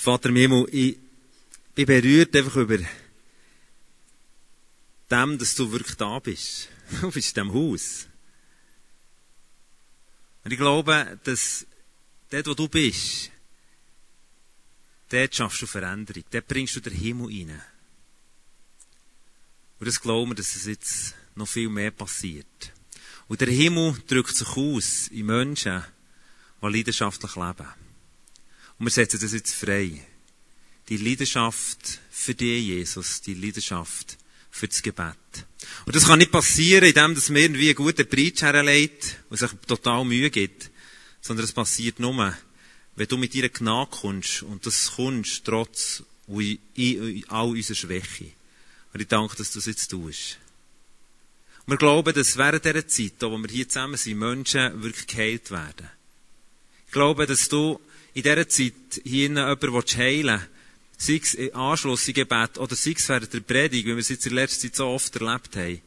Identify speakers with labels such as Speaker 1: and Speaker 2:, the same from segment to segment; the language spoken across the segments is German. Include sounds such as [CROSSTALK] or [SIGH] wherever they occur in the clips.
Speaker 1: Vater im Himmel, ich bin berührt einfach über dem, dass du wirklich da bist. [LAUGHS] Du bist in diesem Haus. Und ich glaube, dass dort, wo du bist, dort schaffst du Veränderung. Dort bringst du den Himmel rein. Und das glauben wir, dass es jetzt noch viel mehr passiert. Und der Himmel drückt sich aus in Menschen, die leidenschaftlich leben. Und wir setzen das jetzt frei. Die Leidenschaft für dich, Jesus, die Leidenschaft für das Gebet. Und das kann nicht passieren, indem dass irgendwie einen guten Preach herlegt und sich total Mühe gibt, sondern es passiert nur, wenn du mit dir Gnade kommst und das kommst trotz all unserer Schwäche. Und ich danke, dass du das jetzt tust. Wir glauben, dass während dieser Zeit, wo wir hier zusammen sind, Menschen wirklich geheilt werden. Ich glaube, dass du in dieser Zeit hier jemanden heilen willst, sei es im Anschluss im Gebet oder sei es während der Predigt, wie wir es jetzt in letzter Zeit so oft erlebt haben,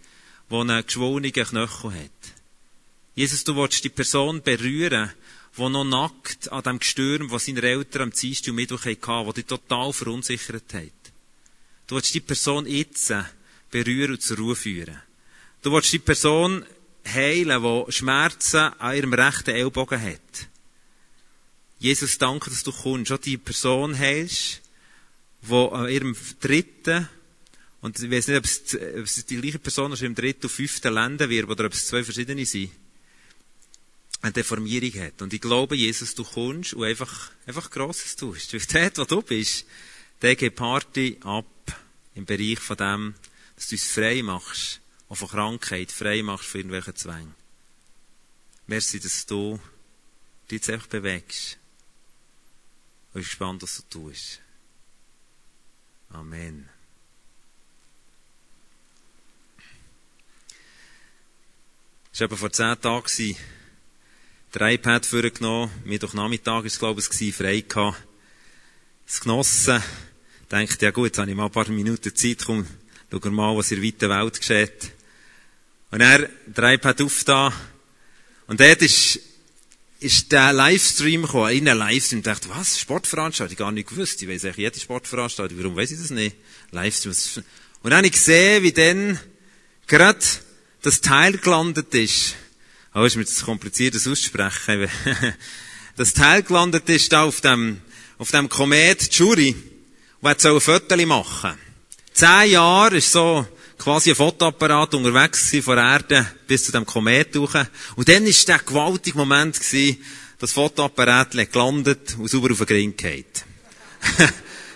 Speaker 1: wo einen geschwollenen Knöchel hat. Jesus, du willst die Person berühren, die noch nackt an dem Gestürm, was seine Eltern am Dienstag und Mittwoch hatten, die dich total verunsichert hat. Du willst die Person jetzt berühren und zur Ruhe führen. Du willst die Person heilen, die Schmerzen an ihrem rechten Ellbogen hat. Jesus, danke, dass du kommst, auch die Person heilst, wo an ihrem dritten, und ich weiß nicht, ob es, ob es die gleiche Person ist im dritten und fünften Ländern wird, oder ob es zwei verschiedene sind, eine Deformierung hat. Und ich glaube, Jesus, du kommst und einfach, einfach Grosses tust. Weil dort, wo du bist, der geht Party ab im Bereich von dem, dass du uns frei machst, auch von Krankheit, frei machst von irgendwelchen Zwängen. Merci, dass du dich jetzt einfach bewegst. Und ich bin gespannt, was du tust. Amen. Es war vor zehn Tagen, der iPad vorgenommen, Mittwochnachmittag ist es, glaube ich, frei gehabt. Es genossen. Denkt, ja gut, jetzt habe ich mal ein paar Minuten Zeit, komm, schau mal, was in der weiten Welt geschieht. Und er, der iPad auf da. Und dort ist, ist der Livestream gekommen, in einen Livestream. Ich dachte, was? Sportveranstaltung? Gar nicht gewusst. Ich weiss eigentlich jede Sportveranstaltung. Warum weiss ich das nicht? Livestream. Und dann habe ich gesehen, wie dann gerade das Teil gelandet ist. Oh, ist mir das kompliziert, das auszusprechen. [LAUGHS] das Teil gelandet ist da auf dem, auf dem Komet Jury, und hat so ein Foto machen. Zehn Jahre ist so quasi ein Fotoapparat unterwegs gewesen von der Erde bis zu dem Komet durch. Und dann ist der gewaltige Moment gewesen, das Fotoapparat gelandet und sauber auf den Grind geht. [LAUGHS]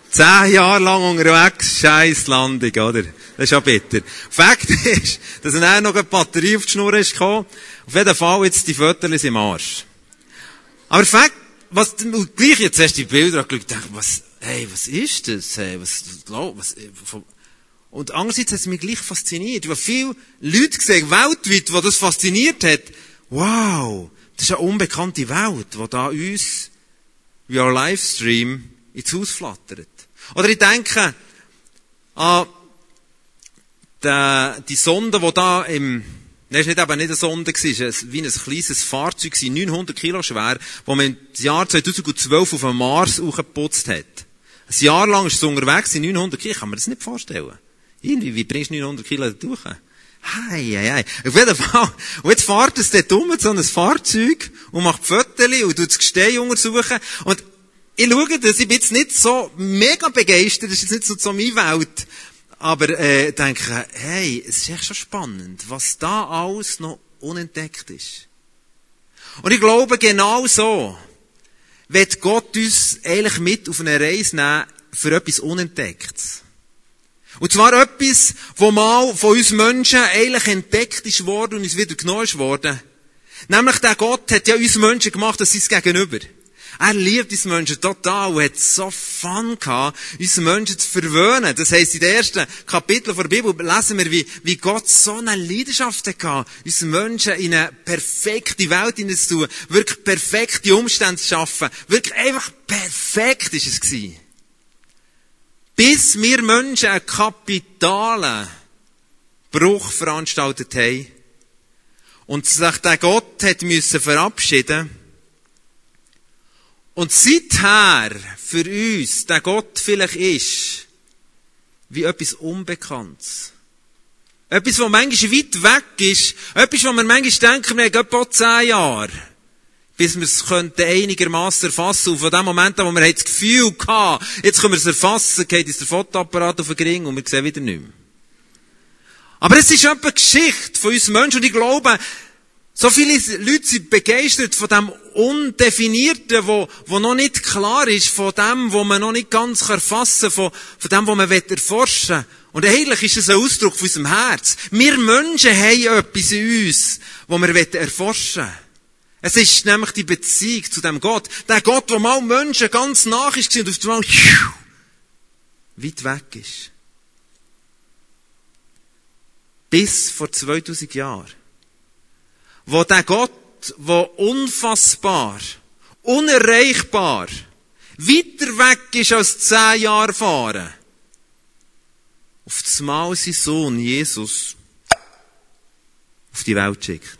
Speaker 1: Zehn Jahre lang unterwegs, scheiß Landung, oder? Das ist ja bitter. Fakt ist, dass dann noch eine Batterie auf die Schnur ist gekommen. Auf jeden Fall jetzt die Fotos im Arsch. Aber Fakt, was, gleich jetzt du die Bilder angeschaut gedacht, was, hey, was ist das? Hey, was, was, und andererseits hat es mich gleich fasziniert. Ich habe viele Leute gesehen, weltweit, die das fasziniert hat. Wow, das ist eine unbekannte Welt, die da uns, via Livestream, ins Haus flattert. Oder ich denke an die, die Sonde, die da im das war nicht eben nicht eine Sonde, es war wie ein kleines Fahrzeug, 900 Kilo schwer, das man im Jahr 2012 auf dem Mars hochgeputzt hat. Ein Jahr lang ist es unterwegs, 900 Kilo, kann man das nicht vorstellen. Irgendwie, wie bringst du 900 Kilo durch? Hei, hei, hei. Auf jeden Fall. Und jetzt fährt es dort um, so ein Fahrzeug, und macht Fotos und tut das Gesteh untersuchen. Und ich schaue das, ich bin jetzt nicht so mega begeistert, das ist jetzt nicht so, so meine Welt. Aber äh, denke, hey, es ist echt schon spannend, was da alles noch unentdeckt ist. Und ich glaube, genau so wird Gott uns eigentlich mit auf eine Reise nehmen für etwas Unentdecktes. Und zwar etwas, wo mal von uns Menschen eigentlich entdeckt ist worden und uns wieder genommen ist worden. Nämlich der Gott hat ja uns Menschen gemacht, das ist Gegenüber. Er liebt uns Menschen total und hat so Fun gehabt, uns Menschen zu verwöhnen. Das heisst, in den ersten Kapiteln der Bibel lesen wir, wie, wie Gott so eine Leidenschaft hatte, uns Menschen in eine perfekte Welt hineinzutun, wirklich perfekte Umstände zu schaffen. Wirklich einfach perfekt ist es gewesen. Bis wir Menschen einen kapitalen Bruch veranstaltet haben und sich der Gott hat müssen verabschieden Und seither für uns der Gott vielleicht ist, wie etwas Unbekanntes. Etwas, was manchmal weit weg ist. Etwas, wo wir manchmal denken, wir haben etwa zehn Jahre. Bis wir es könnten einigermaßen erfassen. Und von dem Moment an, wo wir das Gefühl hatten, jetzt können wir es erfassen, geht uns der Fotoapparat auf den Ring und wir sehen wieder nichts mehr. Aber es ist etwa Geschichte von uns Menschen und ich glaube, so viele Leute sind begeistert von dem Undefinierten, wo, wo noch nicht klar ist, von dem, wo man noch nicht ganz erfassen kann, von, von dem, wo man erforschen will. Und eigentlich ist es ein Ausdruck von unserem Herz. Wir Menschen haben etwas in uns, wo wir erforschen wollen. Es ist nämlich die Beziehung zu dem Gott. Der Gott, der mal Menschen ganz nach ist und auf einmal weit weg ist. Bis vor 2000 Jahren wo der Gott, wo unfassbar, unerreichbar, weiter weg ist als zehn Jahre fahren, auf das Mal sein Sohn Jesus auf die Welt schickt.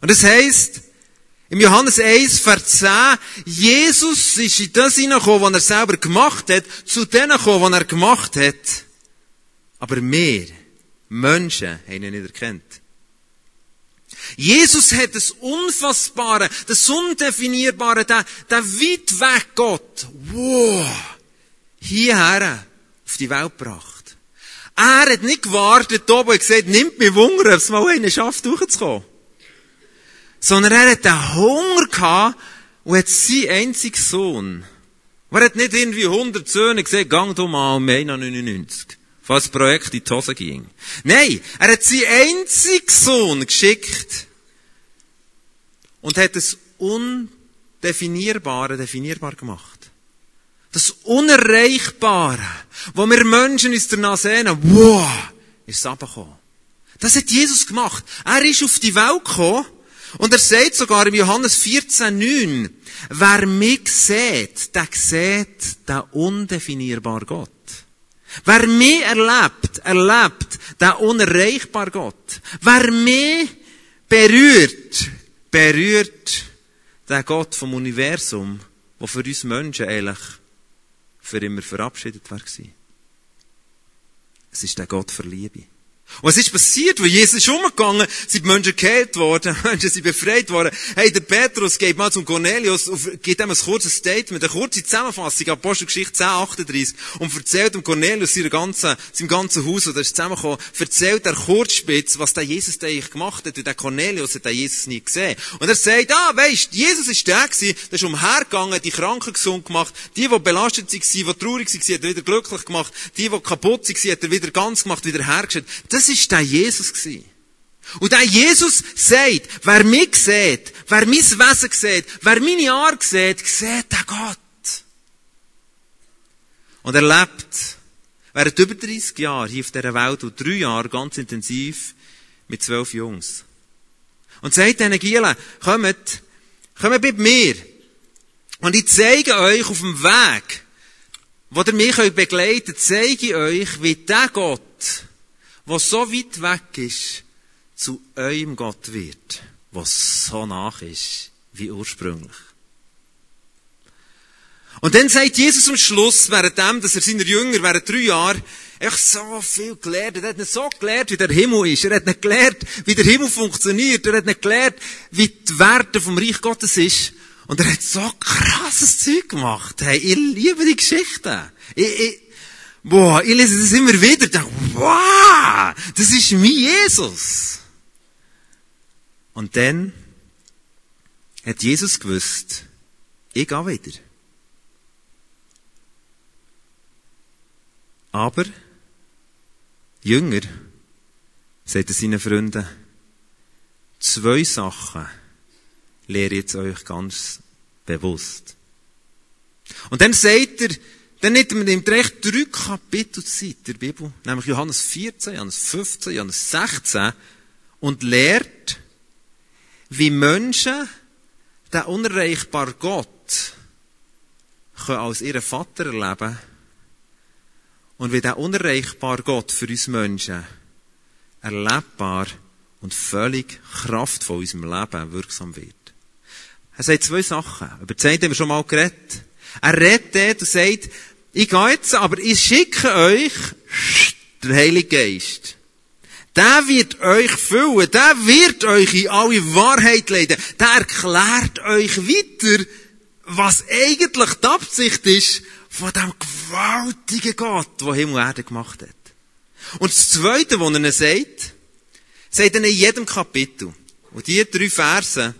Speaker 1: Und das heisst, im Johannes 1, Vers 10, Jesus ist in das hineingekommen, was er selber gemacht hat, zu denen gekommen, was er gemacht hat. Aber wir, Menschen, haben ihn nicht erkannt. Jesus hat das Unfassbare, das Undefinierbare, der, der weit weg Gott, wow, hierher auf die Welt gebracht. Er hat nicht gewartet oben und gesagt, nimmt mich Wunder, ob es mal einen schafft, durchzukommen. Sondern er hat den Hunger gehabt und hat seinen einzigen Sohn. Er hat nicht irgendwie 100 Söhne gesagt, gang du mal um 99 falls das Projekt in die Hose ging. Nein, er hat seinen einzigen Sohn geschickt und hat das Undefinierbare definierbar gemacht. Das Unerreichbare, wo wir Menschen uns danach sehen, wow, ist es abgekommen. Das hat Jesus gemacht. Er ist auf die Welt gekommen und er sagt sogar im Johannes 14,9, wer mich sieht, der sieht den undefinierbaren Gott. Wer mich erlebt, erlebt den unerreichbaren Gott. Wer mich berührt, berührt den Gott vom Universum, der für uns Menschen eigentlich für immer verabschiedet war. Es ist der Gott für Liebe. Und was ist passiert? Wo Jesus ist umgegangen, sind die Menschen geheilt worden, [LAUGHS] Menschen sind befreit worden. Hey, der Petrus geht mal zum Cornelius, gibt ihm ein kurzes Statement, eine kurze Zusammenfassung, Apostelgeschichte 10, 38, und erzählt dem Cornelius seinem ganzen, seinem ganzen Haus, wo er ist zusammengekommen, erzählt er kurzspitz, was der Jesus eigentlich gemacht hat, und der Cornelius hat den Jesus nie gesehen. Und er sagt, ah, weisst, Jesus ist der gewesen, der ist umhergegangen, die Kranken gesund gemacht, die, die belastet waren, die traurig waren, hat er wieder glücklich gemacht, die, die kaputt waren, hat er wieder ganz gemacht, wieder hergestellt. Das ist der Jesus. Und der Jesus sagt, wer mich sieht, wer mein Wesen sieht, wer meine Art sieht, sieht den Gott. Und er lebt während über 30 Jahren hier auf dieser Welt und drei Jahre ganz intensiv mit zwölf Jungs. Und sagt diesen Gielen, kommt, kommt bei mir. Und ich zeige euch auf dem Weg, wo ihr mich begleiten könnt, zeige ich euch, wie der Gott, was so weit weg ist, zu eurem Gott wird, was so nach ist wie ursprünglich. Und dann sagt Jesus am Schluss, während dem, dass er seiner Jünger während drei Jahren echt so viel gelernt hat. Er hat nicht so gelernt, wie der Himmel ist. Er hat nicht gelernt, wie der Himmel funktioniert. Er hat nicht gelernt, wie die Werte vom Reich Gottes ist. Und er hat so krasses Zeug gemacht. Hey, ich liebe die Geschichten. Ich, ich, Boah, ich lese das immer wieder und denke, wow, das ist mein Jesus. Und dann hat Jesus gewusst, ich gehe wieder. Aber, Jünger, sagt er seinen Freunden, zwei Sachen lehre ich jetzt euch ganz bewusst. Und dann sagt er, dann nimmt er echt drei Kapitel Zeit der Bibel, nämlich Johannes 14, Johannes 15, Johannes 16, und lehrt, wie Menschen den unerreichbaren Gott können als ihren Vater erleben und wie der unerreichbare Gott für uns Menschen erlebbar und völlig kraftvoll in unserem Leben wirksam wird. Er sagt zwei Sachen. Über das eine haben wir schon mal geredet. Er redet dort und sagt, ich gehe jetzt, aber ich schicke euch den Heiligen Geist. Der wird euch füllen, der wird euch in alle Wahrheit leiten, der erklärt euch weiter, was eigentlich die Absicht ist von dem gewaltigen Gott, der Himmel und Erde gemacht hat. Und das Zweite, was er sagt, sagt er in jedem Kapitel. Und diese drei Verse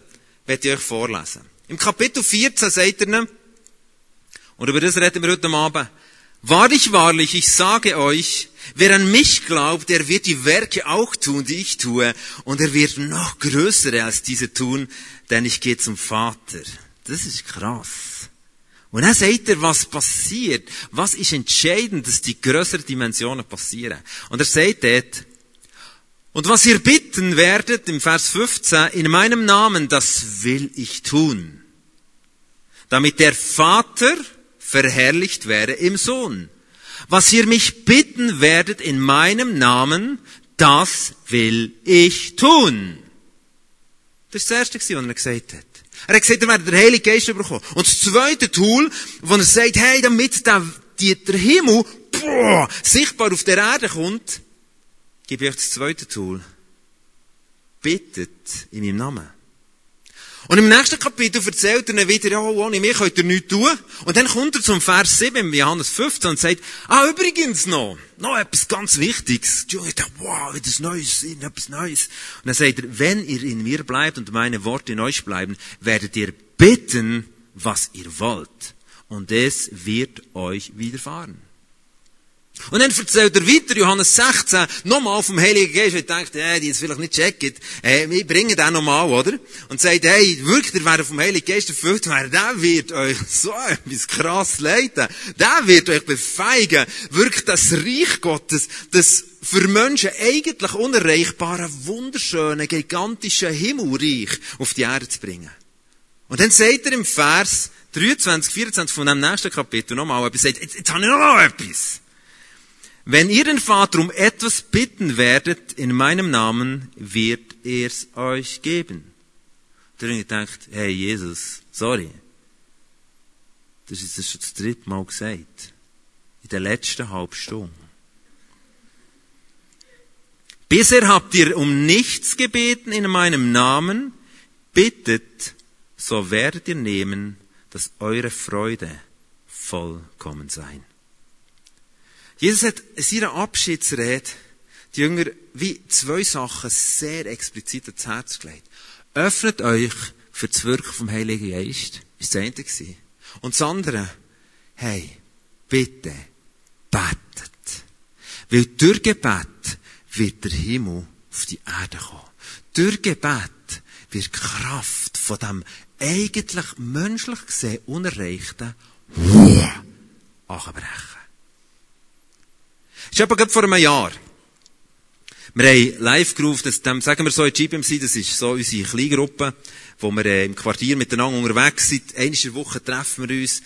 Speaker 1: werde ich euch vorlesen. Im Kapitel 14 sagt er, und über das reden wir heute Abend, Wahrlich, wahrlich, ich sage euch, wer an mich glaubt, der wird die Werke auch tun, die ich tue, und er wird noch größere als diese tun, denn ich gehe zum Vater. Das ist krass. Und dann sagt er, was passiert, was ist entscheidend, dass die größeren Dimensionen passieren. Und er sagt dort, und was ihr bitten werdet, im Vers 15, in meinem Namen, das will ich tun. Damit der Vater verherrlicht werde im Sohn. Was ihr mich bitten werdet in meinem Namen, das will ich tun. Das ist das Erste, was er gesagt hat. Er hat gesagt, er werde der Heilige Geist bekommen. Und das zweite Tool, wo er sagt, hey, damit der, der Himmel boah, sichtbar auf der Erde kommt, gebe ich euch das zweite Tool. Bittet in meinem Namen. Und im nächsten Kapitel erzählt er dann wieder, ja, ohne mich könnt ihr nichts tun. Und dann kommt er zum Vers 7 im Johannes 15 und sagt, ah, übrigens noch, noch etwas ganz Wichtiges. Und ich dachte, wow, etwas Neues, etwas Neues. Und dann sagt er, wenn ihr in mir bleibt und meine Worte in euch bleiben, werdet ihr bitten, was ihr wollt. Und es wird euch widerfahren. Und dann erzählt er weiter, Johannes 16, nochmal vom Heiligen Geist, und denkt, hey, die jetzt vielleicht nicht checken, äh, wir bringen den nochmal, oder? Und sagt, hey, wirklich, ihr werdet vom Heiligen Geist erfüllt werden, der wird euch [LAUGHS] so etwas krass leiten. Der wird euch befeigen, wirklich das Reich Gottes, das für Menschen eigentlich unerreichbare, wunderschöne, gigantische Himmelreich auf die Erde zu bringen. Und dann sagt er im Vers 23, 24 von dem nächsten Kapitel nochmal etwas, sagt, jetzt, jetzt habe ich noch etwas. Wenn ihr den Vater um etwas bitten werdet in meinem Namen, wird er's euch geben. Der Jünger denkt, hey Jesus, sorry. Das ist das schon das dritte Mal gesagt. In der letzten halben Stunde. Bisher habt ihr um nichts gebeten in meinem Namen. Bittet, so werdet ihr nehmen, dass eure Freude vollkommen sein. Jesus hat in seiner Abschiedsrede die Jünger wie zwei Sachen sehr explizit ans Herz gelegt. Öffnet euch für das Wirken vom Heiligen Geist. Ist das eine. Und das andere, hey, bitte, betet. Weil durch Gebet wird der Himmel auf die Erde kommen. Durch Gebet wird die Kraft von dem eigentlich menschlich gesehen Unerreichten anbrechen. Ist etwa vor einem Jahr. Wir haben live gerufen, das, dem, sagen wir so in GBMC, das ist so unsere Kleingruppe, wo wir äh, im Quartier miteinander unterwegs sind. Einmal in Woche treffen wir uns,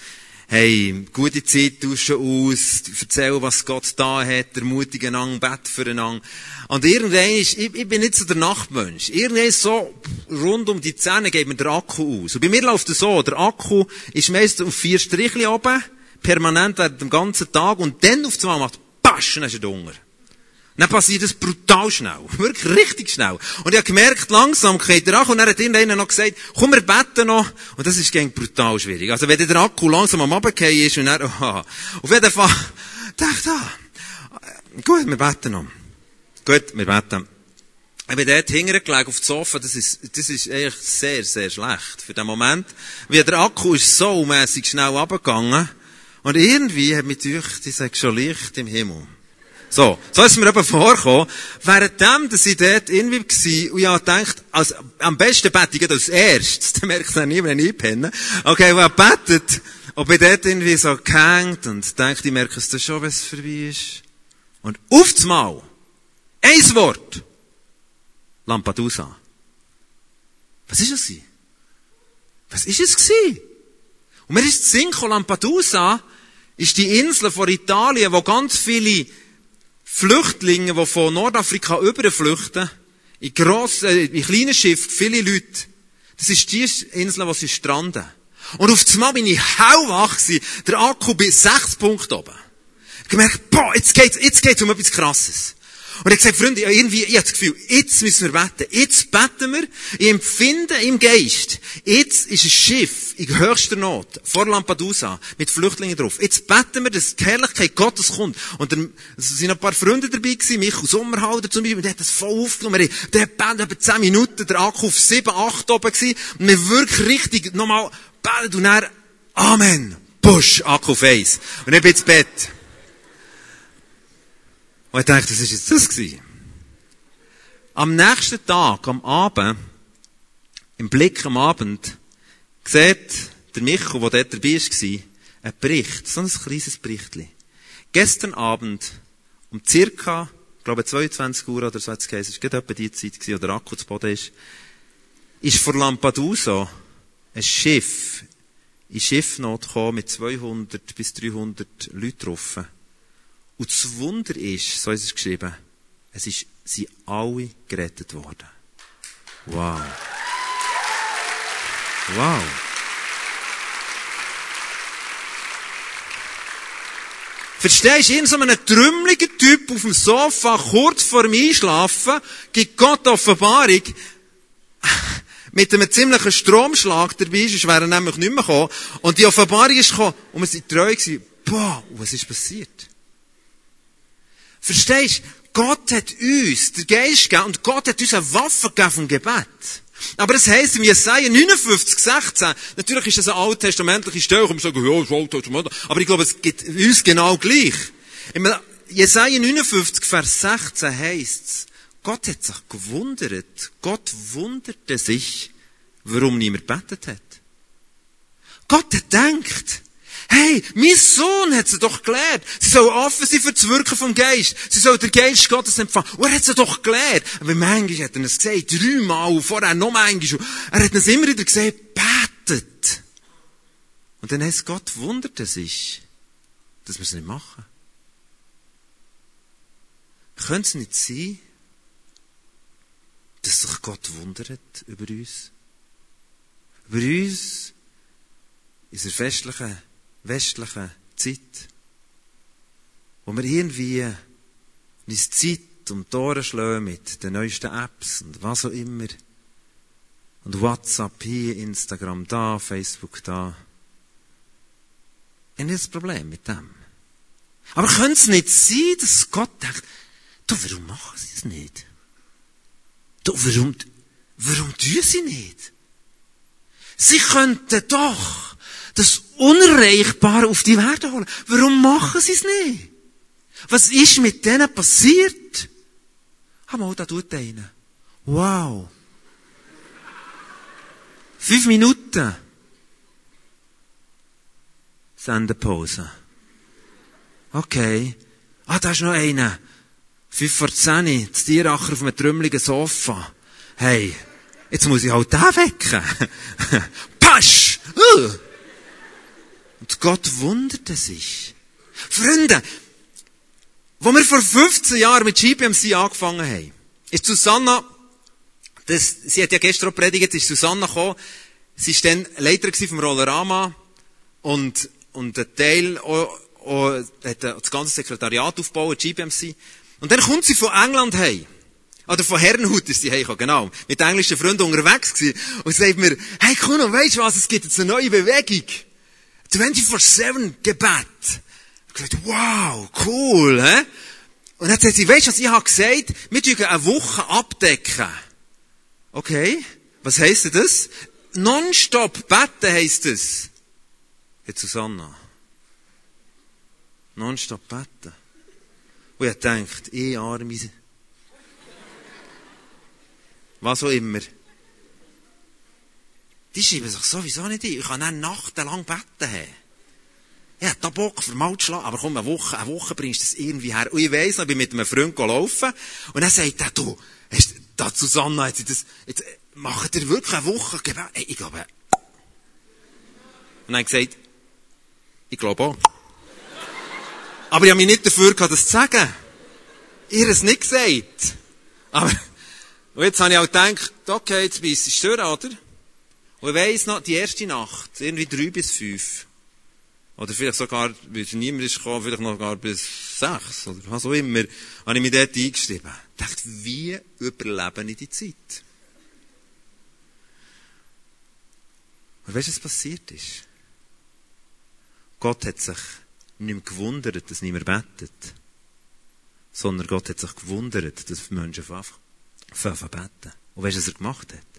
Speaker 1: hey, gute Zeit tauschen aus, erzählen, was Gott da hat, ermutigen einander, beten füreinander. Und irgendwann ist, ich, ich bin nicht so der Nachtmensch. Irgendwann ist so, rund um die Zähne geht mir der Akku aus. Und bei mir läuft es so, der Akku ist meistens auf vier Strichli oben, permanent während dem ganzen Tag, und dann auf zwei macht pasch, dann ist er dunkel. dann passiert es brutal schnell. [LAUGHS] Wirklich richtig schnell. Und ich habe gemerkt, langsam geht der Akku. Und dann hat irgendeiner noch gesagt, komm, wir beten noch. Und das ist gegen brutal schwierig. Also wenn der Akku langsam am Abgehen ist und dann, [LAUGHS] oh, auf jeden Fall, [LAUGHS] dachte ah, gut, wir beten noch. Gut, wir beten. Ich bin dort hingelegt auf dem Sofa, das ist, das ist eigentlich sehr, sehr schlecht für den Moment. Wie der Akku ist so mäßig schnell abgegangen. Und irgendwie hat mich gedacht, ich sage schon Licht im Himmel. So, so ist mir eben vorgekommen, währenddem, dass ich dort irgendwie war, und ich gedacht, als, am besten bete ich als erstes, [LAUGHS] dann merkt es niemand, wenn ich einpenne. Okay, ich betet, ob ich dort irgendwie so gehängt und denke, ich merke es dann schon, wenn es vorbei ist. Und auf Mal, ein Wort, Lampedusa. Was ist es Was ist es gewesen? Und mir ist Sinn Lampedusa ist die Insel von Italien, wo ganz viele Flüchtlinge, die von Nordafrika überflüchten, in grossen, in kleinen Schiffen, viele Leute, Das ist die Insel, wo sie stranden. Und auf einmal bin ich hellwach gewesen. Der Akku bei 6 Punkten oben. Ich gemerkt, boah, jetzt geht's, jetzt geht's um etwas Krasses. Und er hat gesagt, Freunde, irgendwie, ich habe das Gefühl, jetzt müssen wir beten. Jetzt beten wir. Ich empfinde im Geist. Jetzt ist ein Schiff in höchster Not vor Lampedusa mit Flüchtlingen drauf. Jetzt beten wir, dass die Herrlichkeit Gottes kommt. Und dann sind ein paar Freunde dabei gewesen, Michael Sommerhalder zum Beispiel, der hat das voll aufgenommen. Der hat betet etwa 10 Minuten, der Akku auf 7, 8 oben gewesen. Und wir wirklich richtig nochmal betet und dann, Amen. Push, Akku auf 1. Und ich bin ins Bett. Und ich dachte, das ist jetzt das gewesen. Am nächsten Tag, am Abend, im Blick am Abend, sieht der Michael, der dort dabei war, einen Bericht, so ein kleines Berichtchen. Gestern Abend, um circa, ich glaube 22 Uhr oder so hat es geheißen, es war etwa die Zeit wo der Akku zu Boden ist, ist vor Lampedusa ein Schiff in Schiffnot gekommen mit 200 bis 300 Leuten drauf. Und das Wunder ist, so ist es geschrieben, es ist, sind alle gerettet worden. Wow. Wow. Verstehst du, in so einem trümmeligen Typ auf dem Sofa, kurz vor dem Einschlafen, gibt Gott Offenbarung, [LAUGHS] mit einem ziemlichen Stromschlag dabei, sonst wäre er nämlich nicht mehr gekommen. Und die Offenbarung ist gekommen, und wir sind treu gewesen. Boah, was ist passiert? Verstehst du? Gott hat uns den Geist gegeben und Gott hat uns eine Waffe gegeben vom Gebet. Aber es heisst im Jesaja 59, 16, natürlich ist das eine alttestamentliche Stelle, und wir sagen, ja, das ist Alttestament, aber ich glaube, es gibt uns genau gleich. Im Jesaja 59, Vers 16 heisst Gott hat sich gewundert. Gott wunderte sich, warum niemand betet hat. Gott hat gedacht, Hey, mein Sohn hat sie doch gelehrt. Sie soll offen sein für das Wirken vom Geist. Sie soll den Geist Gottes empfangen. Und er hat sie doch gelehrt. Aber manchmal hat er es gesagt, dreimal, vorher noch manchmal. Er hat es immer wieder gesagt, betet. Und dann heißt Gott wunderte sich, dass wir es nicht machen. Könnte es nicht sein, dass sich Gott wundert über uns? Über uns, in unserer festlichen westlichen Zeit, wo wir irgendwie uns Zeit die Ohren schlagen mit den neuesten Apps und was auch immer. Und WhatsApp hier, Instagram da, Facebook da. Ich habe das Problem mit dem. Aber könnte es nicht sein, dass Gott denkt, du, warum machen sie es nicht? Du, warum, warum tun sie nicht? Sie könnten doch das Unerreichbare auf die Werte holen. Warum machen sie es nicht? Was ist mit denen passiert? Ah, mal, da tut einer. Wow. Fünf Minuten. Sendepause. Okay. Ah, da ist noch einer. Fünf vor zehn, das Tieracher auf einem trümmeligen Sofa. Hey, jetzt muss ich halt den wecken. [LAUGHS] Pasch! Uh. Und Gott wunderte sich. Freunde, wo wir vor 15 Jahren mit GPMC angefangen haben, ist Susanna, das, sie hat ja gestern auch predigt, ist Susanna gekommen, sie war dann Leiter vom Rollerama und, und ein Teil auch, auch, hat das ganze Sekretariat aufgebaut, GPMC. Und dann kommt sie von England heim. Oder von Herrenhut ist sie heimgekommen, genau. Mit englischen Freunden unterwegs gewesen. Und sagt mir, hey Kuno, weisst du was, es gibt jetzt eine neue Bewegung. 24-7 Gebet. Ich gesagt, wow, cool, hä? Und dann sagt sie, weisst du was, ich habe gesagt, wir tun eine Woche abdecken. Okay. Was heisst das? Nonstop beten heisst das. Jetzt Susanna. Nonstop beten. Und ich denkt, ich arme, was auch immer. Die schreiben sich sowieso nicht ein. Ich kann dann nachtenlang beten haben. Ich hätte da Bock, für mal zu schlagen. Aber komm, eine Woche, eine Woche bringst du das irgendwie her. Und ich weiss noch, ich bin mit einem Freund laufen. Und dann sagt er, du, hast, da Susanna, jetzt, das, jetzt, macht ihr wirklich eine Woche Gebet? Hey, ich glaube, und dann gesagt, ich glaube auch. Aber ich habe mich nicht dafür gehabt, das zu sagen. Ihr es nicht gesagt. Aber, und jetzt habe ich auch gedacht, okay, jetzt bist du durch, oder? Und ich weiss noch, die erste Nacht, irgendwie drei bis fünf, oder vielleicht sogar, weil niemand ist gekommen, vielleicht noch gar bis sechs, oder was auch immer, habe ich mich dort eingeschrieben. Ich dachte, wie überlebe ich die Zeit? Und weißt du, was passiert ist? Gott hat sich nicht mehr gewundert, dass niemand betet. Sondern Gott hat sich gewundert, dass Menschen anfangen beten. Und weißt du, was er gemacht hat?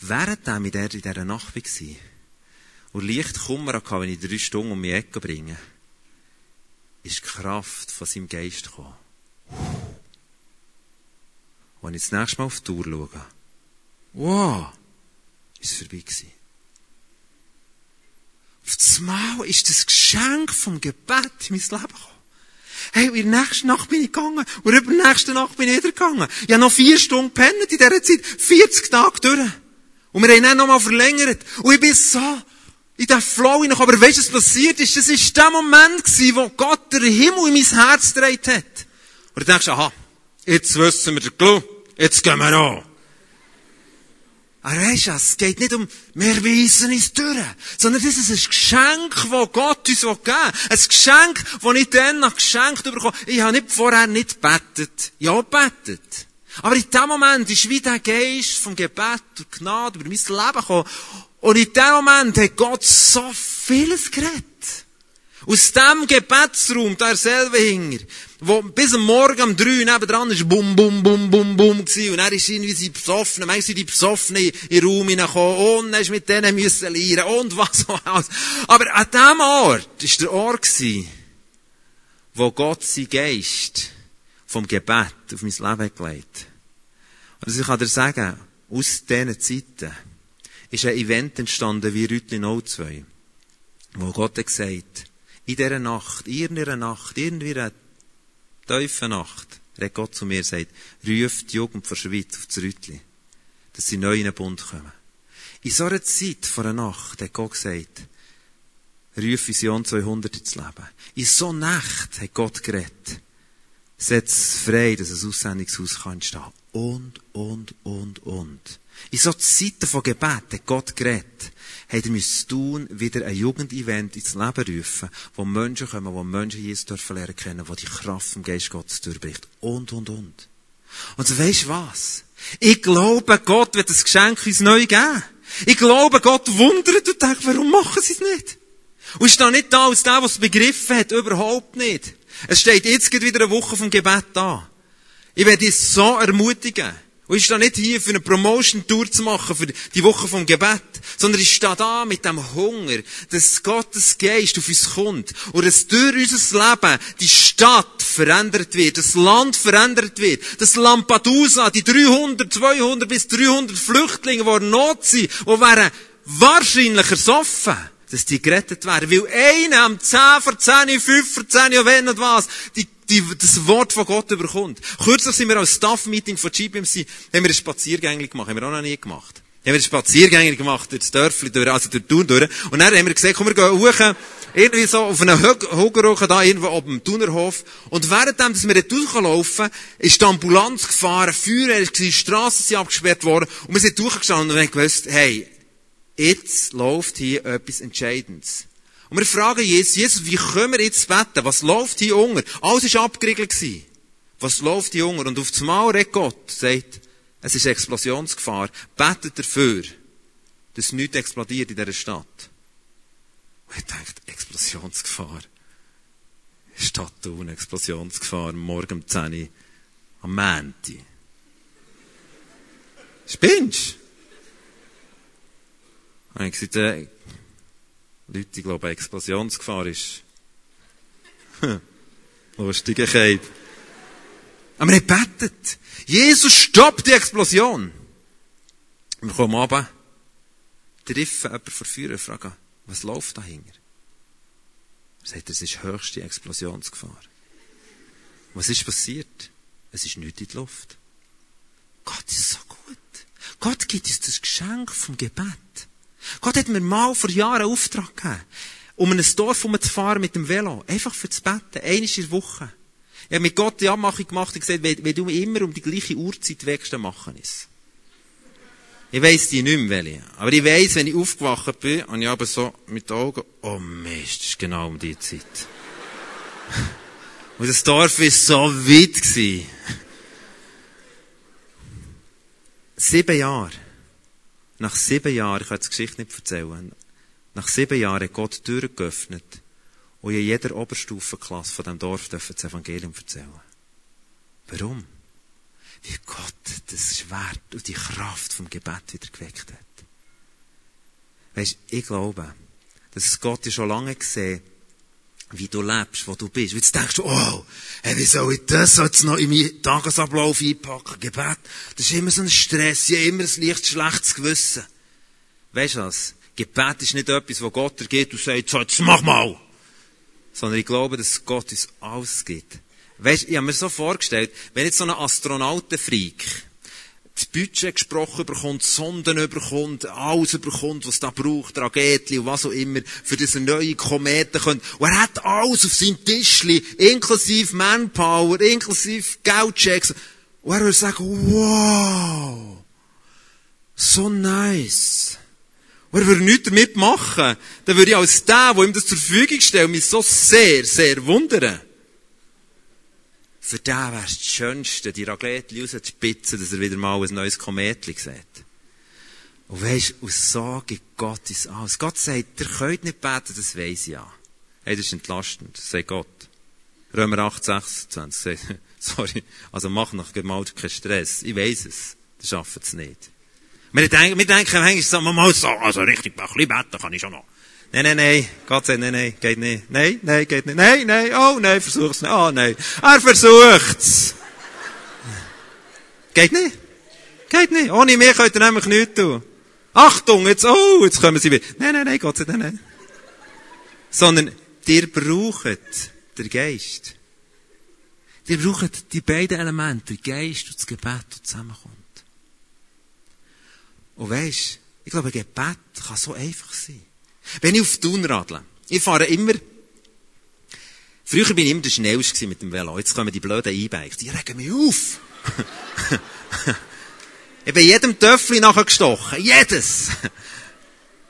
Speaker 1: Während er mit der in dieser Nacht war und leicht Kummer hatte, wenn ich drei Stunden um mich Ecke bringe, ist die Kraft von seinem Geist gekommen. Und wenn ich das nächste Mal auf die Tour schaue, wow, ist es vorbei gewesen. Auf das Mal ist das Geschenk vom Gebet in mein Leben gekommen. Hey, in der nächsten Nacht bin ich gegangen. Und über die nächste Nacht bin ich wieder gegangen. Ich habe noch vier Stunden gepennt in dieser Zeit. 40 Tage durch. Und wir haben dann nochmal verlängert. Und ich bin so in den Flow hinein. Aber weißt du, was passiert ist? Das war der Moment gewesen, wo Gott den Himmel in mein Herz gedreht hat. Und du denkst, aha, jetzt wissen wir den Clou. Jetzt gehen wir an. Aber weisst du, es geht nicht um, wir weisen es durch, sondern das ist ein Geschenk, das Gott uns geben will. Ein Geschenk, das ich dann noch geschenkt bekomme. Ich habe nicht vorher nicht betet. Ja, betet. Aber in dem Moment ist wie der Geist vom Gebet und Gnade über mein Leben gekommen. Und in dem Moment hat Gott so vieles geredet. Aus dem Gebetsraum, der selber hinger, wo bis am Morgen um drei nebendran ist bum, bum, bum, bum, bum gewesen. Und er ist irgendwie die Besoffenen, manchmal sind die Besoffenen in den Raum hineingekommen und er ist mit denen müssen lernen und was auch alles. Aber an dem Ort ist der Ort gewesen, wo Gott sein Geist vom Gebet auf mein Leben gelegt. Und also ich kann dir sagen, aus diesen Zeiten ist ein Event entstanden wie Rütli 02, wo Gott hat gesagt, in dieser Nacht, in irgendeiner Nacht, irgendwie einer tiefen Nacht, hat Gott zu mir gesagt, ruft die Jugend von Schweiz auf das Rütli, dass sie neu in den Bund kommen. In so einer Zeit vor einer Nacht hat Gott gesagt, ruf Vision 200 ins Leben. In so einer Nacht hat Gott geredet. Setz frei, dass ein Aussendungshaus kann entstehen. Und, und, und, und. In so Zeiten von Gebet hat Gott geredet haben wir tun, wieder ein Jugendevent ins Leben rufen, wo Menschen kommen, wo Menschen Jesus dürfen lernen kennen, wo die Kraft vom Geist Gottes durchbricht. Und, und, und. Und so weisst was? Ich glaube, Gott wird das Geschenk uns neu geben. Ich glaube, Gott wundert und denkt, warum machen sie es nicht? Und ist da nicht da als der, der es begriffen hat, überhaupt nicht. Es steht jetzt wieder eine Woche vom Gebet da. Ich werde dich so ermutigen. Und ich stehe nicht hier für eine Promotion-Tour zu machen, für die Woche vom Gebet, sondern ich stehe da mit dem Hunger, dass Gottes Geist auf uns kommt und dass durch unser Leben die Stadt verändert wird, das Land verändert wird, das Lampedusa, die 300, 200 bis 300 Flüchtlinge, die in Not sind, die wären wahrscheinlich ersoffen dass die gerettet werden. Weil einer am 10 vor 10, 5 vor 10, ja wenn und was, die die, das Wort von Gott überkommt. Kürzlich sind wir als Staff-Meeting von GBMC, haben wir ein Spaziergängli gemacht, haben wir auch noch nie gemacht. Haben wir ein Spaziergängli gemacht, durch das Dörfli durch, also durch die Tour durch. Und dann haben wir gesagt, komm, wir gehen hoch, irgendwie so auf einen Hogerhoch da, irgendwo oben im Tunerhof. Und währenddem, dass wir dort durchlaufen, ist die Ambulanz gefahren, Feuer die Strassen sind abgesperrt worden, und wir sind durchgestanden und haben gewusst, hey, jetzt läuft hier etwas Entscheidendes. Und wir fragen Jesus, Jesus, wie können wir jetzt beten? Was läuft hier unter? Alles war abgeriegelt. Was läuft hier unter? Und auf das Mal redet Gott, sagt, es ist Explosionsgefahr. Betet dafür, dass nichts explodiert in dieser Stadt. Und ich denke, Explosionsgefahr. Stadt Thun, Explosionsgefahr, morgen um 10 Uhr, am Mänti. Spinnst? Und ich gesagt, äh, Leute, die glauben, Explosionsgefahr ist [LAUGHS] Lustigkeit. Aber er betet. Jesus stoppt die Explosion. Wir kommen runter, treffen jemanden vor Feuer und fragen, was läuft dahinter? Er sagt, es ist höchste Explosionsgefahr. Was ist passiert? Es ist nichts in die Luft. Gott ist so gut. Gott gibt uns das Geschenk vom Gebet. Gott hat mir mal vor Jahren einen Auftrag gegeben, um in ein Dorf fahren mit dem Velo. Einfach für das Betten. Einmal in der Woche. Ich habe mit Gott die Abmachung gemacht und gesagt, wenn, du immer um die gleiche Uhrzeit wächst, dann machen es. Ich weiss die nicht mehr, welche. Aber ich weiss, wenn ich aufgewacht bin, habe ich aber so mit den Augen, oh Mist, das ist genau um die Zeit. [LAUGHS] Und das Dorf war so weit. Sieben Jahre. Nach sieben Jahren, ich kann die Geschichte nicht erzählen, nach sieben Jahren hat Gott die Türen geöffnet und in jeder Oberstufenklasse von diesem Dorf dürfen das Evangelium erzählen. Warum? Wie Gott das Schwert und die Kraft vom Gebet wieder geweckt hat. Weisst, ich glaube, dass Gott schon lange gesehen wie du lebst, wo du bist. Jetzt denkst du, oh, hey, wie soll ich das jetzt noch in meinen Tagesablauf einpacken? Gebet, das ist immer so ein Stress, ja, immer ein leicht schlechtes Gewissen. Weißt du was? Gebet ist nicht etwas, wo Gott dir geht und sagt, so, jetzt mach mal. Sondern ich glaube, dass Gott uns alles gibt. Weißt, ich habe mir so vorgestellt, wenn jetzt so ein Astronautenfreak Budget gesprochen bekommt, Sonden bekommt, alles bekommt, was da braucht, Tragedien und was auch immer, für diese neue Kometen können. Und er hat alles auf seinem Tischli, inklusive Manpower, inklusive Geldchecks. Und er würde sagen, wow, so nice. Und er würde nichts damit machen. Dann würde ich als der, der ihm das zur Verfügung stellt, mich so sehr, sehr wundern. Für den wäre es das Schönste, die Raclette rauszuspitzen, dass er wieder mal ein neues Kometli sieht. Und weisst, und so gibt Gott uns alles. Gott sagt, ihr könnt nicht beten, das weiss ich ja. Hey, das ist entlastend, das sagt Gott. Römer 8, 26, [LAUGHS] sorry, also mach noch mal keinen Stress. Ich weiss es, das schafft es nicht. Wir denken, wir denken manchmal so, mal so, also richtig, ein bisschen beten kann ich schon noch. Nein, nein, nein. Gott sagt, nein, nein, geht nicht. Nein, nein, geht nicht. Nein, nein, oh nein, versuch's nicht. Oh nein. Er versucht's. geht nicht. Geht nicht. Ohne mich könnt ihr nämlich nichts tun. Achtung, jetzt, oh, jetzt kommen sie wieder. Nein, nein, nein, Gott nein, nein. Sondern, ihr braucht den Geist. Ihr braucht die beiden Elemente, der Geist und das Gebet, das zusammenkommt. Und weisst, ich glaube, Gebet kann so einfach sein. Wenn ich auf Thun radle, ich fahre immer, früher bin ich immer der Schnellste mit dem Velo, jetzt kommen die blöden E-Bikes, die regen mich auf. [LAUGHS] ich bin jedem Töffel nachher gestochen, jedes.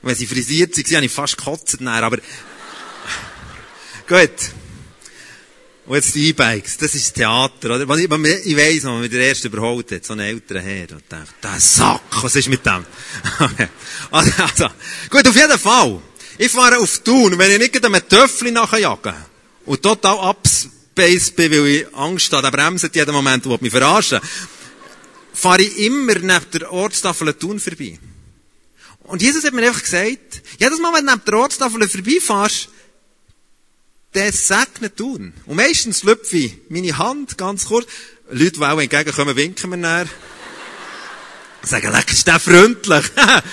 Speaker 1: Wenn sie frisiert waren, habe ich fast gekotzt, aber, [LAUGHS] gut. Und jetzt die E-Bikes, das ist Theater, oder? Ich, ich weiss noch, wenn der erste überholt hat, so ein älterer Herr, und dachte, der Sack, was ist mit dem? [LAUGHS] also, also, gut, auf jeden Fall. Ich fahre auf Thun, wenn ich nicht einem Töffel nachjage und total abspaced bin, weil ich Angst habe, der bremst jeden Moment und mich verarschen, fahre ich immer neben der Ortstafel Thun vorbei. Und Jesus hat mir einfach gesagt, jedes Mal, wenn du neben der Ortstafel vorbeifährst, der segnet tun. Und meistens lüpfe ich meine Hand ganz kurz. Leute, die auch entgegenkommen, winken mir näher. Sagen, leck, ist der freundlich.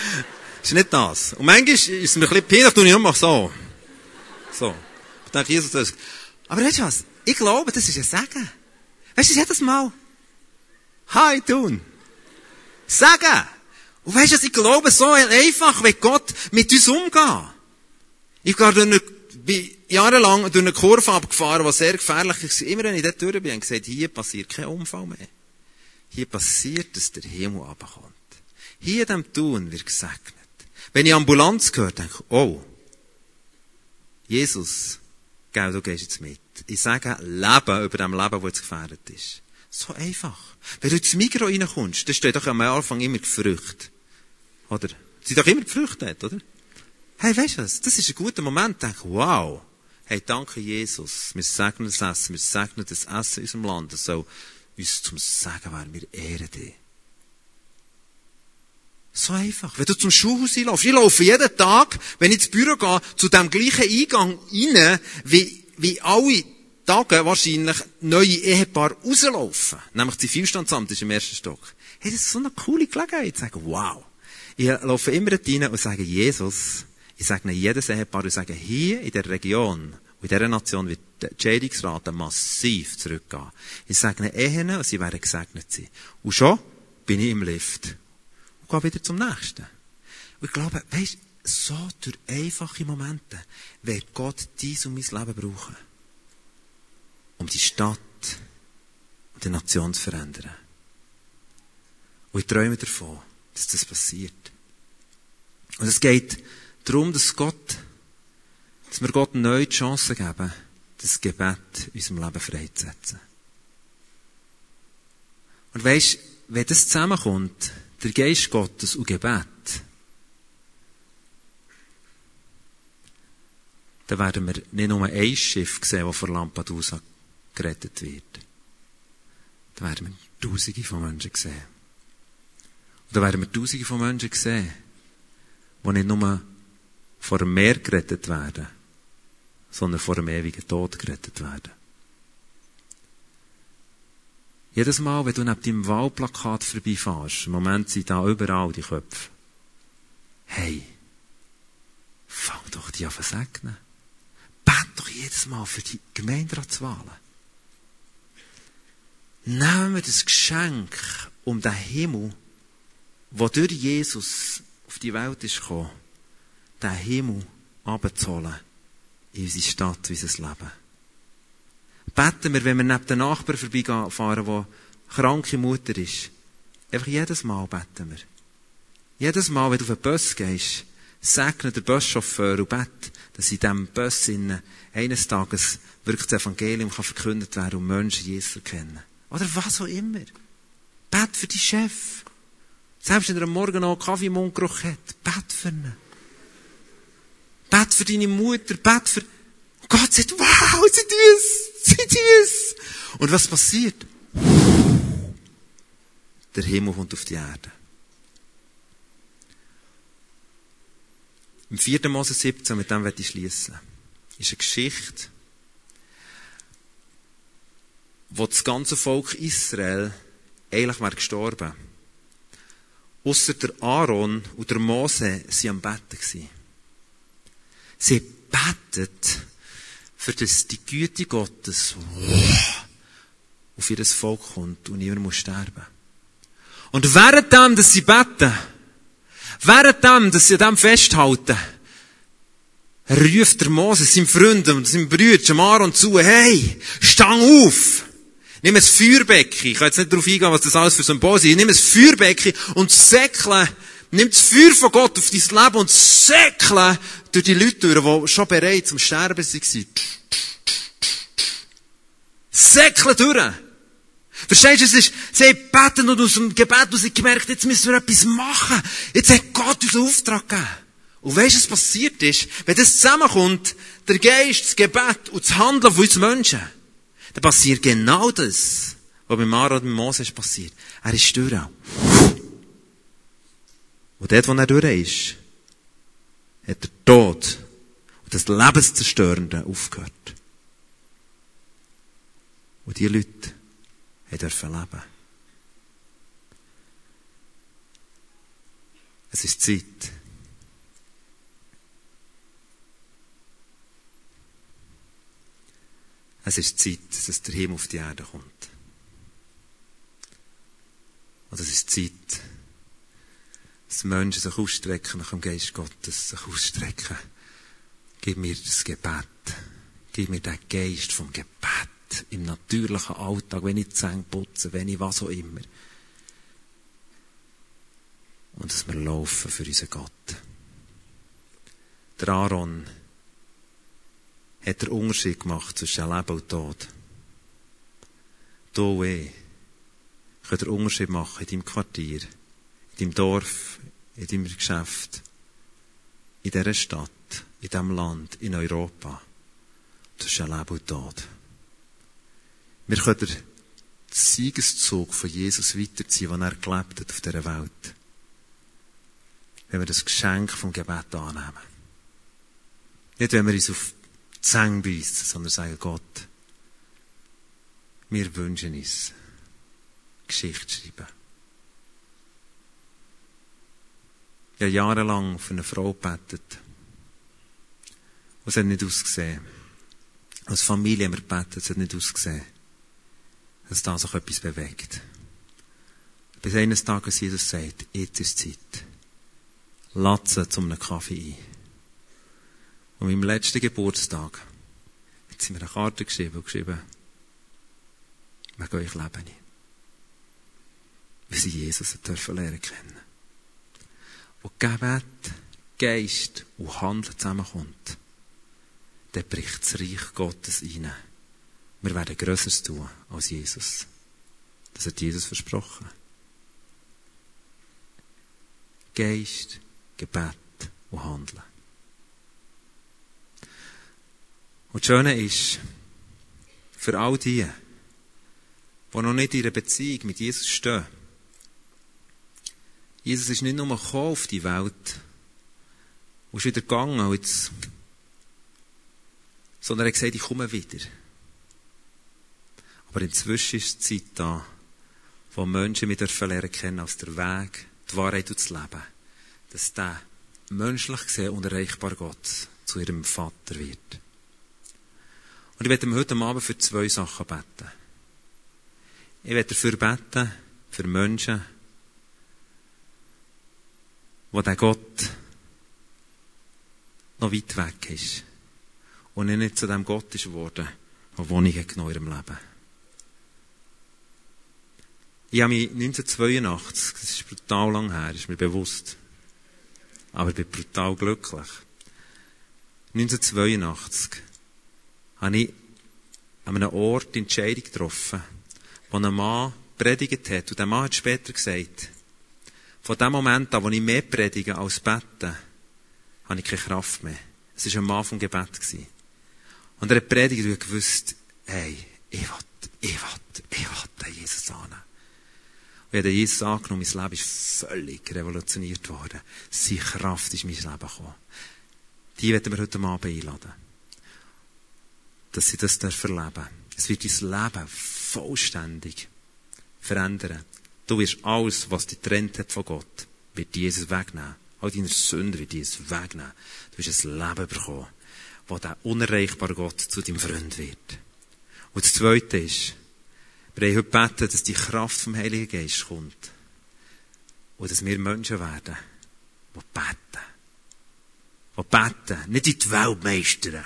Speaker 1: [LAUGHS] ist nicht das. Und manchmal ist es mir ein bisschen peinlich, tue ich nur so. So. Ich denke, Jesus, das Aber weißt du was? Ich glaube, das ist ein Segen. Weißt du, jedes Mal. Hi, tun. Segen. Und weißt du, ich glaube, so einfach, wie Gott mit uns umgeht. Ich gehe nicht, bin jahrelang durch eine Kurve abgefahren, die sehr gefährlich ist. Immer wenn ich dort durch bin, habe ich gesagt, hier passiert kein Unfall mehr. Hier passiert, dass der Himmel abkommt. Hier in diesem Tun wird gesegnet. Wenn ich Ambulanz höre, denke ich, oh, Jesus, gell, du gehst jetzt mit. Ich sage Leben über dem Leben, das jetzt gefährdet ist. So einfach. Wenn du ins Mikro reinkommst, dann steht doch am Anfang immer die Früchte. Oder? Sie doch immer die Früchte dort, oder? Hey, weißt du was? Das ist ein guter Moment. Denk, wow. Hey, danke Jesus. Wir segnen das Essen. Wir segnen das Essen in unserem Land. Das soll uns zum Segen werden. Wir ehren dich. So einfach. Wenn du zum Schulhaus einlaufst, ich laufe jeden Tag, wenn ich ins Büro gehe, zu dem gleichen Eingang rein, wie, wie alle Tage wahrscheinlich neue Ehepaare rauslaufen. Nämlich das Zivilstandsamt ist im ersten Stock. Hey, das ist so eine coole Gelegenheit. Ich sage, wow. Ich laufe immer rein und sage, Jesus, ich sage jedes Ehepaar, ich sage, hier in der Region, in dieser Nation wird die Scheidungsrate massiv zurückgehen. Ich sage Ehen und sie werden gesegnet sein. Und schon bin ich im Lift. Und gehe wieder zum nächsten. Und ich glaube, weisst, so durch einfache Momente wird Gott dies und mein Leben brauchen. Um die Stadt und die Nation zu verändern. Und ich träume davon, dass das passiert. Und es geht darum, dass Gott, dass wir Gott eine neue Chance geben, das Gebet in unserem Leben freizusetzen. Und weisst, wenn das zusammenkommt, der Geist Gottes und Gebet, dann werden wir nicht nur ein Schiff sehen, das vor Lampedusa gerettet wird. Dann werden wir Tausende von Menschen sehen. Und dann werden wir Tausende von Menschen sehen, die nicht nur vor dem Meer gerettet werden, sondern vor dem ewigen Tod gerettet werden. Jedes Mal, wenn du neben deinem Wahlplakat vorbeifährst, im Moment sind da überall die Köpfe. Hey, fang doch die an zu segnen. Bet doch jedes Mal für die Gemeinderatswahlen. Nehmen wir das Geschenk um den Himmel, wo durch Jesus auf die Welt ist gekommen, den Himmel abzuholen in unsere Stadt, in unser Leben. Beten wir, wenn wir neben den Nachbarn vorbeifahren, der kranke Mutter ist. Einfach jedes Mal beten wir. Jedes Mal, wenn du auf den Bus gehst, segne der Buschauffeur und bete, dass in diesem Bus eines Tages wirklich das Evangelium kann verkündet werden und Menschen Jesus erkennen. Oder was auch immer. Bet für die Chef. Selbst wenn er am Morgen noch Kaffee im Mundgeruch hat, bet für ihn. Bet für deine Mutter, bet für... Gott sagt, wow, sie tun sie tun. Und was passiert? Der Himmel kommt auf die Erde. Im 4. Mose 17, mit dem werde ich schließen, ist eine Geschichte, wo das ganze Volk Israel eigentlich wäre gestorben. Ausser der Aaron und der Mose sind am Betten. Sie betet, für das die Güte Gottes auf ihr Volk kommt und niemand muss sterben. Und währenddem, dass sie beten, währenddem, dass sie dem festhalten, ruft der Mose seinem Freunden und seinem Brüder Aaron zu, hey, stang auf! Nimm ein Feuerbecken. Ich kann jetzt nicht darauf eingehen, was das alles für Symbol ist. Nimm ein Feuerbecken und säckle, nimm das Feuer von Gott auf dein Leben und säckle durch die Leute durch, die schon bereit zum Sterben waren. Säckle durch. Verstehst du, es ist, sie haben beten und aus dem Gebet und sie gemerkt, jetzt müssen wir etwas machen. Jetzt hat Gott uns einen Auftrag gegeben. Und weißt du, was passiert ist? Wenn das zusammenkommt, der Geist, das Gebet und das Handeln von uns Menschen, dann passiert genau das, was bei Mara und Moses passiert. Er ist durch. Und dort, wo er durch ist, hat der Tod und das Lebenszerstörende aufgehört. Und die Leute dürfen leben. Es ist Zeit. Es ist Zeit, dass der Himmel auf die Erde kommt. Und es ist Zeit, dass Menschen sich ausstrecken nach dem Geist Gottes, sich ausstrecken. Gib mir das Gebet. Gib mir den Geist vom Gebet im natürlichen Alltag, wenn ich Zähne putze, wenn ich was auch immer. Und dass wir laufen für unseren Gott. Der Aaron hat den Unterschied gemacht zwischen Leben und Tod. Du und ich können den Unterschied machen in deinem Quartier, in deinem Dorf, in deinem Geschäft, in dieser Stadt, in diesem Land, in Europa. Zwischen Leben und Tod. Wir können den Siegeszug von Jesus weiterziehen, den er gelebt hat auf dieser Welt. Wenn wir das Geschenk vom Gebet annehmen. Nicht, wenn wir uns auf die Zähne beißen, sondern sagen, Gott, wir wünschen uns Geschichte schreiben. Habe jahrelang für eine Frau gebetet. Und es hat nicht ausgesehen. Als Familie haben wir gebetet, es hat nicht ausgesehen dass da sich etwas bewegt. Bis eines Tages Jesus sagt, jetzt ist Zeit. Latze zum einem Kaffee ein. Und meinem letzten Geburtstag hat sie mir eine Karte geschrieben und geschrieben, wegen euch lebe ich. Wie sie Jesus lernen kennen. Wo Gebet, Geist und Handeln zusammenkommt, dann bricht das Reich Gottes rein. Wir werden Größeres tun als Jesus. Das hat Jesus versprochen. Geist, Gebet und Handeln. Und das Schöne ist, für all die, die noch nicht in einer Beziehung mit Jesus stehen, Jesus ist nicht nur gekommen auf die Welt und ist wieder gegangen, und jetzt, sondern er hat gesagt, ich komme wieder. Aber inzwischen ist die Zeit da, wo Menschen mich dürfen lernen kennen als der Weg, die Wahrheit und das Leben. Dass der menschlich gesehen unerreichbar Gott zu ihrem Vater wird. Und ich werde ihm heute Abend für zwei Sachen beten. Ich werde dafür beten, für Menschen, wo der Gott noch weit weg ist. Und er nicht zu dem Gott ist geworden, der Wohnung in ihrem Leben. Ich habe mich 1982, das ist brutal lang her, ist mir bewusst. Aber ich bin brutal glücklich. 1982 habe ich an einem Ort die Entscheidung getroffen, wo ein Mann predigt hat. Und der Mann hat später gesagt, von dem Moment an, wo ich mehr predige als bete, habe ich keine Kraft mehr. Es war ein Mann vom Gebet. Und er hat predigt und gewusst, hey, ich will, ich will, ich will Jesus annehmen. Und ich habe Jesus angenommen, mein Leben ist völlig revolutioniert worden. Seine Kraft ist in mein Leben gekommen. Die werden wir heute Abend einladen. Dass sie das erleben dürfen. Es wird dein Leben vollständig verändern. Du wirst alles, was dich trennt hat von Gott, wird Jesus wegnehmen. All deine Sünden wird Jesus wegnehmen. Du wirst ein Leben bekommen, wo der unerreichbare Gott zu deinem Freund wird. Und das Zweite ist, wir haben heute gebeten, dass die Kraft vom Heiligen Geist kommt. Und dass wir Menschen werden, die beten. Die beten. Nicht in die Welt meistern,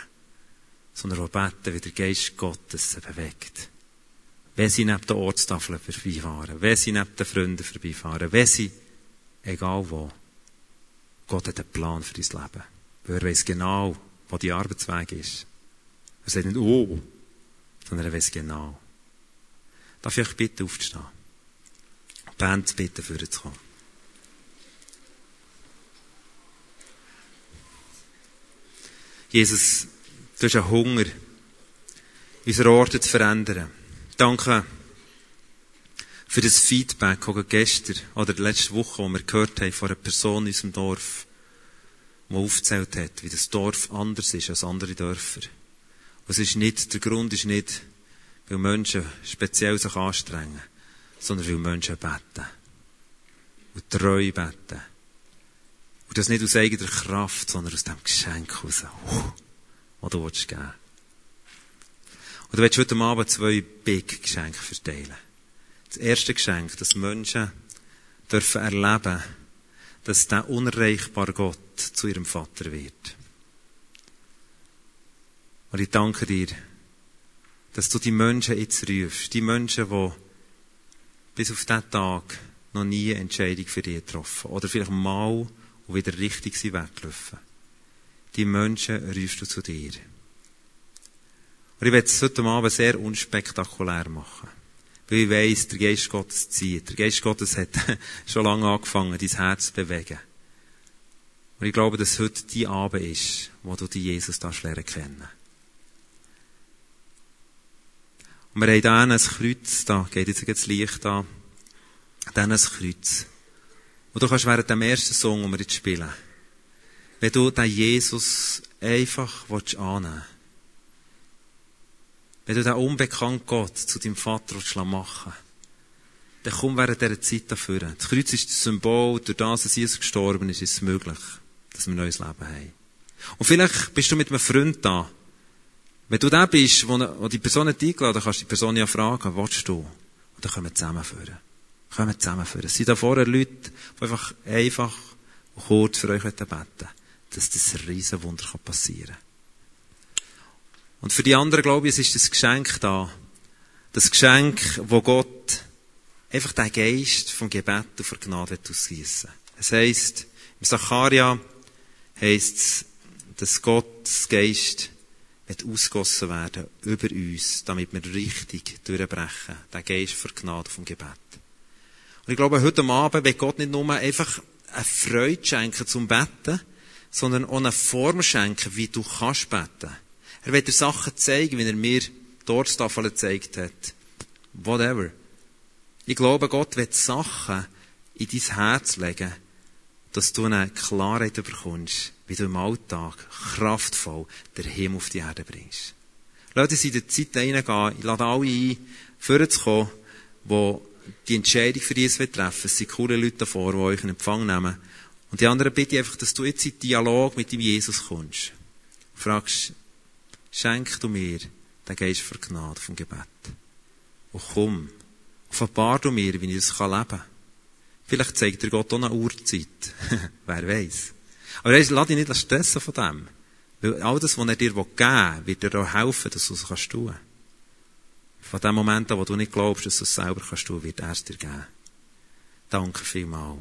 Speaker 1: sondern die beten, wie der Geist Gottes sie bewegt. Wenn sie neben den Ortstafeln vorbeifahren, wenn sie neben den Freunden vorbeifahren, wenn sie, egal wo, Gott hat einen Plan für dein Leben. Weil er weiß genau, wo die Arbeitsweg ist. Er sagt nicht, oh, sondern er weiß genau. Darf ich euch bitten, aufzustehen? Band bitten, vorzukommen. Jesus, du hast einen Hunger, unsere Orte zu verändern. Danke für das Feedback, das gestern oder letzte Woche, wo wir gehört haben von einer Person in unserem Dorf, die aufgezählt hat, wie das Dorf anders ist als andere Dörfer. Und es ist nicht, der Grund ist nicht, weil Menschen speziell sich anstrengen, sondern weil Menschen beten. Und treu beten. Und das nicht aus eigener Kraft, sondern aus dem Geschenk heraus, das du willst geben Und du willst heute Abend zwei Big Geschenke verteilen. Das erste Geschenk, dass Menschen dürfen erleben, dass der unerreichbare Gott zu ihrem Vater wird. Und ich danke dir, dass du die Menschen jetzt rufst. Die Menschen, die bis auf diesen Tag noch nie eine Entscheidung für dich getroffen Oder vielleicht mal und wieder richtig sind weggelaufen. Die Menschen rufst du zu dir. Und ich werde es heute Abend sehr unspektakulär machen. Weil ich weiss, der Geist Gottes zieht. Der Geist Gottes hat [LAUGHS] schon lange angefangen, dein Herz zu bewegen. Und ich glaube, dass heute die Abend ist, wo du die Jesus lernen kennen Und wir haben dann ein Kreuz, da geht jetzt das Licht an, dann ein Kreuz. Und du kannst während dem ersten Song, den wir jetzt spielen, wenn du den Jesus einfach annehmen willst, wenn du den unbekannten Gott zu deinem Vater machen willst, dann komm während dieser Zeit dafür. Das Kreuz ist das Symbol, durch das, dass Jesus gestorben ist, ist es möglich, dass wir ein neues Leben haben. Und vielleicht bist du mit einem Freund da, wenn du der bist, wo, die Person hat eingeladen, kannst du die Person ja fragen, willst du? Und dann können wir zusammenführen. Können wir zusammenführen. Es sind da vorher Leute, die einfach, einfach und kurz für euch beten dass das ein riesen Wunder passieren kann. Und für die anderen glaube ich, es ist das Geschenk da. Das Geschenk, wo Gott einfach den Geist vom Gebet und von Gnade ausgießen. Es heisst, Im Zacharia heisst es, dass Gottes Geist wird ausgossen werden über uns, damit wir richtig durchbrechen. Der Geist für Gnade vom Gebet. Und ich glaube, heute Abend wird Gott nicht nur einfach eine Freude schenken zum Betten, sondern auch eine Form schenken, wie du kannst beten. Er wird dir Sachen zeigen, wie er mir dort Tafel gezeigt hat. Whatever. Ich glaube, Gott wird Sachen in dein Herz legen, dass du eine Klarheit bekommst, wie du im Alltag kraftvoll den Himmel auf die Erde bringst. Lass uns in die Zeit reingehen. Ich lade alle ein, vorzukommen, die die Entscheidung für Jesus treffen. Es sind coole Leute davor, die euch in Empfang nehmen. Und die anderen bitte ich einfach, dass du jetzt in Dialog mit dem Jesus kommst. Fragst, schenk du mir den Geist für Gnade vom Gebet. Und komm, offenbar du mir, wie ich das leben kann. Vielleicht zeigt dir Gott auch eine Uhrzeit. [LAUGHS] Wer weiß. Aber lass dich nicht stressen von dem. Weil all das, was er dir geben will, wird dir auch helfen, dass du es kannst tun. Von dem Moment an, wo du nicht glaubst, dass du es selber kannst tun, wird er es dir geben. Danke vielmals.